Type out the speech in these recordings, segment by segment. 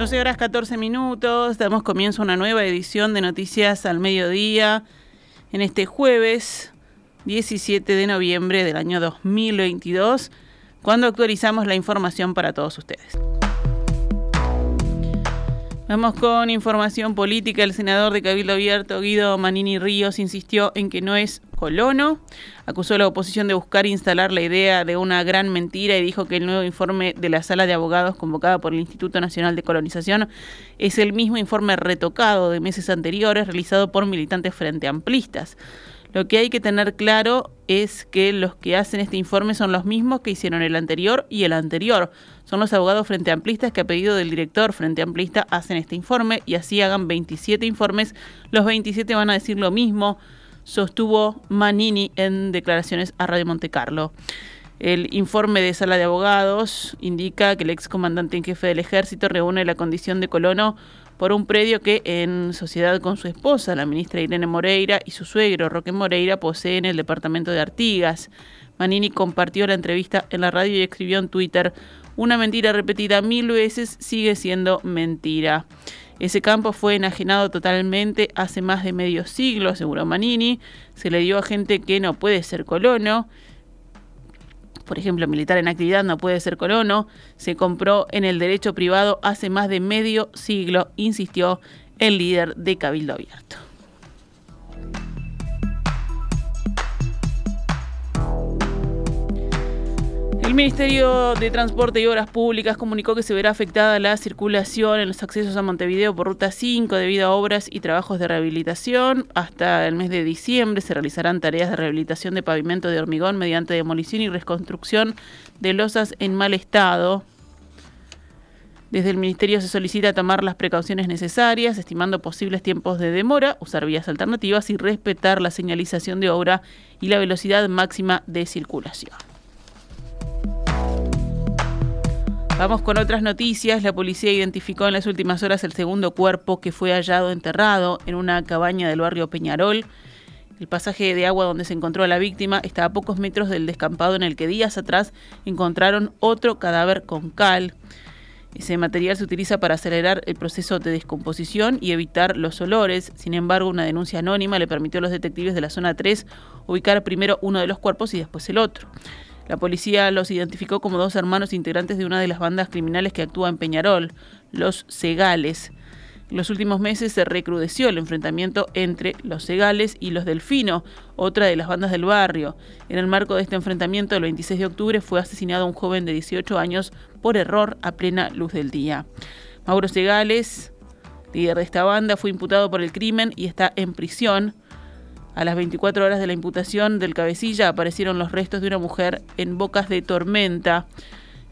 12 horas 14 minutos, damos comienzo a una nueva edición de Noticias al Mediodía en este jueves 17 de noviembre del año 2022, cuando actualizamos la información para todos ustedes. Vamos con información política. El senador de Cabildo Abierto, Guido Manini Ríos, insistió en que no es colono. Acusó a la oposición de buscar instalar la idea de una gran mentira y dijo que el nuevo informe de la sala de abogados convocada por el Instituto Nacional de Colonización es el mismo informe retocado de meses anteriores realizado por militantes frente amplistas. Lo que hay que tener claro es que los que hacen este informe son los mismos que hicieron el anterior y el anterior. Son los abogados frente amplistas que a pedido del director frente amplista hacen este informe y así hagan 27 informes. Los 27 van a decir lo mismo, sostuvo Manini en declaraciones a Radio Monte Carlo. El informe de sala de abogados indica que el excomandante en jefe del ejército reúne la condición de colono por un predio que, en sociedad con su esposa, la ministra Irene Moreira, y su suegro, Roque Moreira, posee en el departamento de Artigas. Manini compartió la entrevista en la radio y escribió en Twitter, una mentira repetida mil veces sigue siendo mentira. Ese campo fue enajenado totalmente hace más de medio siglo, aseguró Manini. Se le dio a gente que no puede ser colono por ejemplo, militar en actividad no puede ser colono, se compró en el derecho privado hace más de medio siglo, insistió el líder de Cabildo Abierto. El Ministerio de Transporte y Obras Públicas comunicó que se verá afectada la circulación en los accesos a Montevideo por Ruta 5 debido a obras y trabajos de rehabilitación. Hasta el mes de diciembre se realizarán tareas de rehabilitación de pavimento de hormigón mediante demolición y reconstrucción de losas en mal estado. Desde el Ministerio se solicita tomar las precauciones necesarias, estimando posibles tiempos de demora, usar vías alternativas y respetar la señalización de obra y la velocidad máxima de circulación. Vamos con otras noticias. La policía identificó en las últimas horas el segundo cuerpo que fue hallado enterrado en una cabaña del barrio Peñarol. El pasaje de agua donde se encontró a la víctima está a pocos metros del descampado en el que días atrás encontraron otro cadáver con cal. Ese material se utiliza para acelerar el proceso de descomposición y evitar los olores. Sin embargo, una denuncia anónima le permitió a los detectives de la zona 3 ubicar primero uno de los cuerpos y después el otro. La policía los identificó como dos hermanos integrantes de una de las bandas criminales que actúa en Peñarol, los Segales. En los últimos meses se recrudeció el enfrentamiento entre los Segales y los Delfino, otra de las bandas del barrio. En el marco de este enfrentamiento, el 26 de octubre fue asesinado un joven de 18 años por error a plena luz del día. Mauro Segales, líder de esta banda, fue imputado por el crimen y está en prisión. A las 24 horas de la imputación del cabecilla aparecieron los restos de una mujer en Bocas de Tormenta.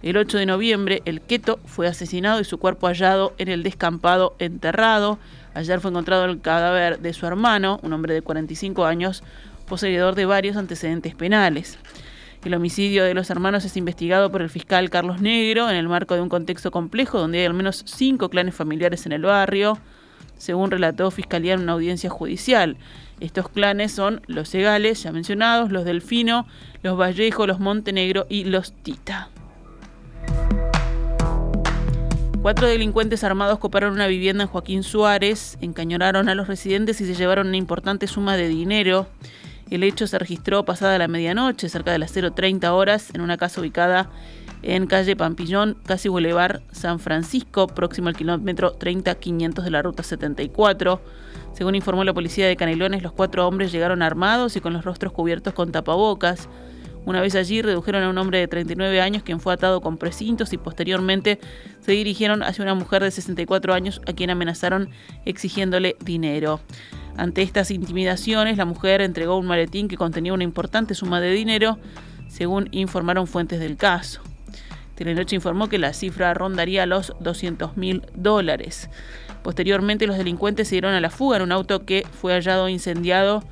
El 8 de noviembre, el Queto fue asesinado y su cuerpo hallado en el descampado enterrado. Ayer fue encontrado el cadáver de su hermano, un hombre de 45 años, poseedor de varios antecedentes penales. El homicidio de los hermanos es investigado por el fiscal Carlos Negro en el marco de un contexto complejo donde hay al menos cinco clanes familiares en el barrio, según relató Fiscalía en una audiencia judicial. Estos clanes son los Segales, ya mencionados, los Delfino, los Vallejo, los Montenegro y los Tita. Cuatro delincuentes armados coparon una vivienda en Joaquín Suárez, encañonaron a los residentes y se llevaron una importante suma de dinero. El hecho se registró pasada la medianoche, cerca de las 0.30 horas, en una casa ubicada en calle Pampillón, casi Boulevard San Francisco, próximo al kilómetro 30-500 de la ruta 74. Según informó la policía de Canelones, los cuatro hombres llegaron armados y con los rostros cubiertos con tapabocas. Una vez allí redujeron a un hombre de 39 años quien fue atado con precintos y posteriormente se dirigieron hacia una mujer de 64 años a quien amenazaron exigiéndole dinero. Ante estas intimidaciones, la mujer entregó un maletín que contenía una importante suma de dinero, según informaron fuentes del caso. Telenoche informó que la cifra rondaría los 200 mil dólares. Posteriormente, los delincuentes se dieron a la fuga en un auto que fue hallado incendiado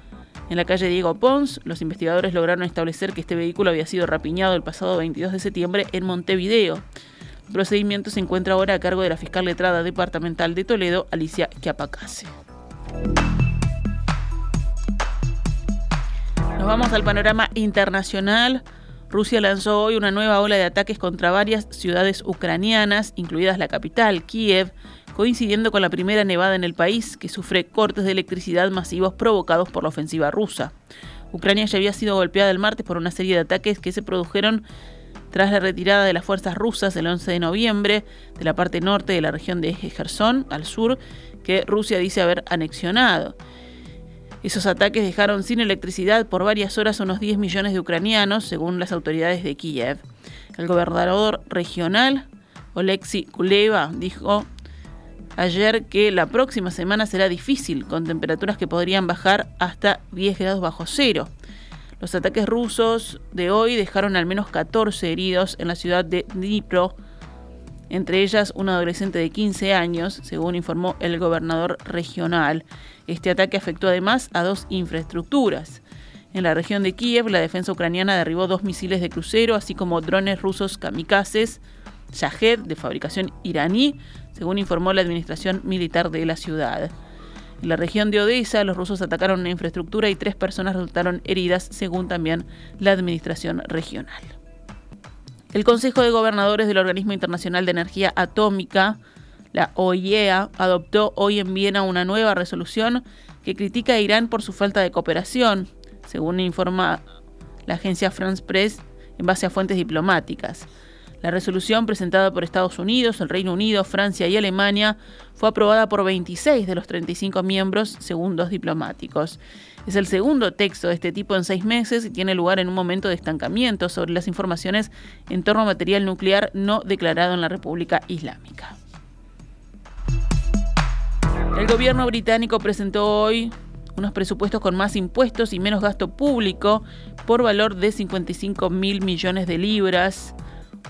en la calle Diego Pons. Los investigadores lograron establecer que este vehículo había sido rapiñado el pasado 22 de septiembre en Montevideo. El procedimiento se encuentra ahora a cargo de la fiscal letrada departamental de Toledo, Alicia Chiapacase. Nos vamos al panorama internacional. Rusia lanzó hoy una nueva ola de ataques contra varias ciudades ucranianas, incluidas la capital, Kiev, coincidiendo con la primera nevada en el país, que sufre cortes de electricidad masivos provocados por la ofensiva rusa. Ucrania ya había sido golpeada el martes por una serie de ataques que se produjeron tras la retirada de las fuerzas rusas el 11 de noviembre de la parte norte de la región de Gerson, al sur, que Rusia dice haber anexionado. Esos ataques dejaron sin electricidad por varias horas a unos 10 millones de ucranianos, según las autoridades de Kiev. El gobernador regional, Oleksiy Kuleva, dijo ayer que la próxima semana será difícil, con temperaturas que podrían bajar hasta 10 grados bajo cero. Los ataques rusos de hoy dejaron al menos 14 heridos en la ciudad de Dnipro, entre ellas un adolescente de 15 años, según informó el gobernador regional. Este ataque afectó además a dos infraestructuras. En la región de Kiev, la defensa ucraniana derribó dos misiles de crucero, así como drones rusos kamikazes Shahed, de fabricación iraní, según informó la administración militar de la ciudad. En la región de Odessa, los rusos atacaron una infraestructura y tres personas resultaron heridas, según también la administración regional. El Consejo de Gobernadores del Organismo Internacional de Energía Atómica, la OIEA, adoptó hoy en Viena una nueva resolución que critica a Irán por su falta de cooperación, según informa la agencia France Press en base a fuentes diplomáticas. La resolución presentada por Estados Unidos, el Reino Unido, Francia y Alemania fue aprobada por 26 de los 35 miembros, según dos diplomáticos. Es el segundo texto de este tipo en seis meses y tiene lugar en un momento de estancamiento sobre las informaciones en torno a material nuclear no declarado en la República Islámica. El gobierno británico presentó hoy unos presupuestos con más impuestos y menos gasto público por valor de 55 mil millones de libras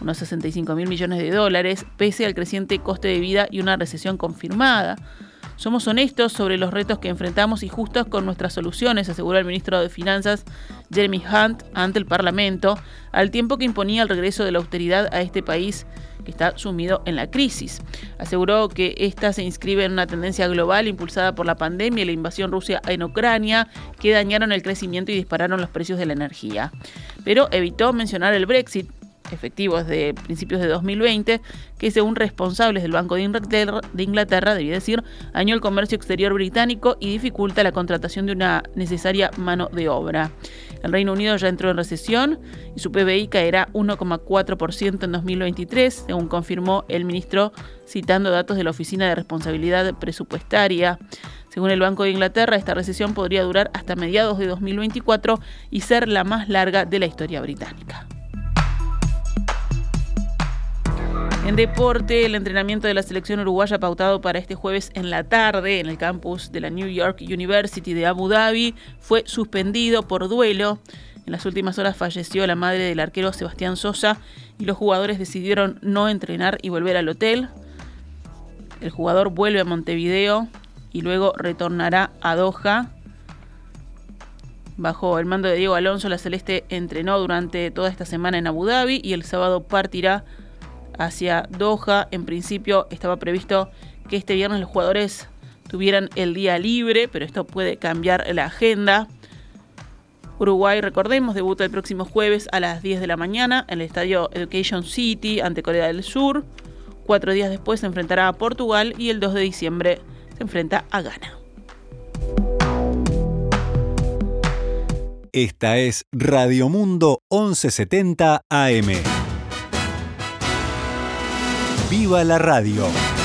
unos 65 mil millones de dólares, pese al creciente coste de vida y una recesión confirmada. Somos honestos sobre los retos que enfrentamos y justos con nuestras soluciones, aseguró el ministro de Finanzas Jeremy Hunt ante el Parlamento, al tiempo que imponía el regreso de la austeridad a este país que está sumido en la crisis. Aseguró que esta se inscribe en una tendencia global impulsada por la pandemia y la invasión rusa en Ucrania, que dañaron el crecimiento y dispararon los precios de la energía. Pero evitó mencionar el Brexit, efectivos de principios de 2020, que según responsables del Banco de Inglaterra, de Inglaterra, debía decir, dañó el comercio exterior británico y dificulta la contratación de una necesaria mano de obra. El Reino Unido ya entró en recesión y su PBI caerá 1,4% en 2023, según confirmó el ministro citando datos de la Oficina de Responsabilidad Presupuestaria. Según el Banco de Inglaterra, esta recesión podría durar hasta mediados de 2024 y ser la más larga de la historia británica. En deporte, el entrenamiento de la selección uruguaya pautado para este jueves en la tarde en el campus de la New York University de Abu Dhabi fue suspendido por duelo. En las últimas horas falleció la madre del arquero Sebastián Sosa y los jugadores decidieron no entrenar y volver al hotel. El jugador vuelve a Montevideo y luego retornará a Doha. Bajo el mando de Diego Alonso, la Celeste entrenó durante toda esta semana en Abu Dhabi y el sábado partirá hacia Doha. En principio estaba previsto que este viernes los jugadores tuvieran el día libre, pero esto puede cambiar la agenda. Uruguay, recordemos, debuta el próximo jueves a las 10 de la mañana en el estadio Education City ante Corea del Sur. Cuatro días después se enfrentará a Portugal y el 2 de diciembre se enfrenta a Ghana. Esta es Radio Mundo 1170 AM. ¡Viva la radio!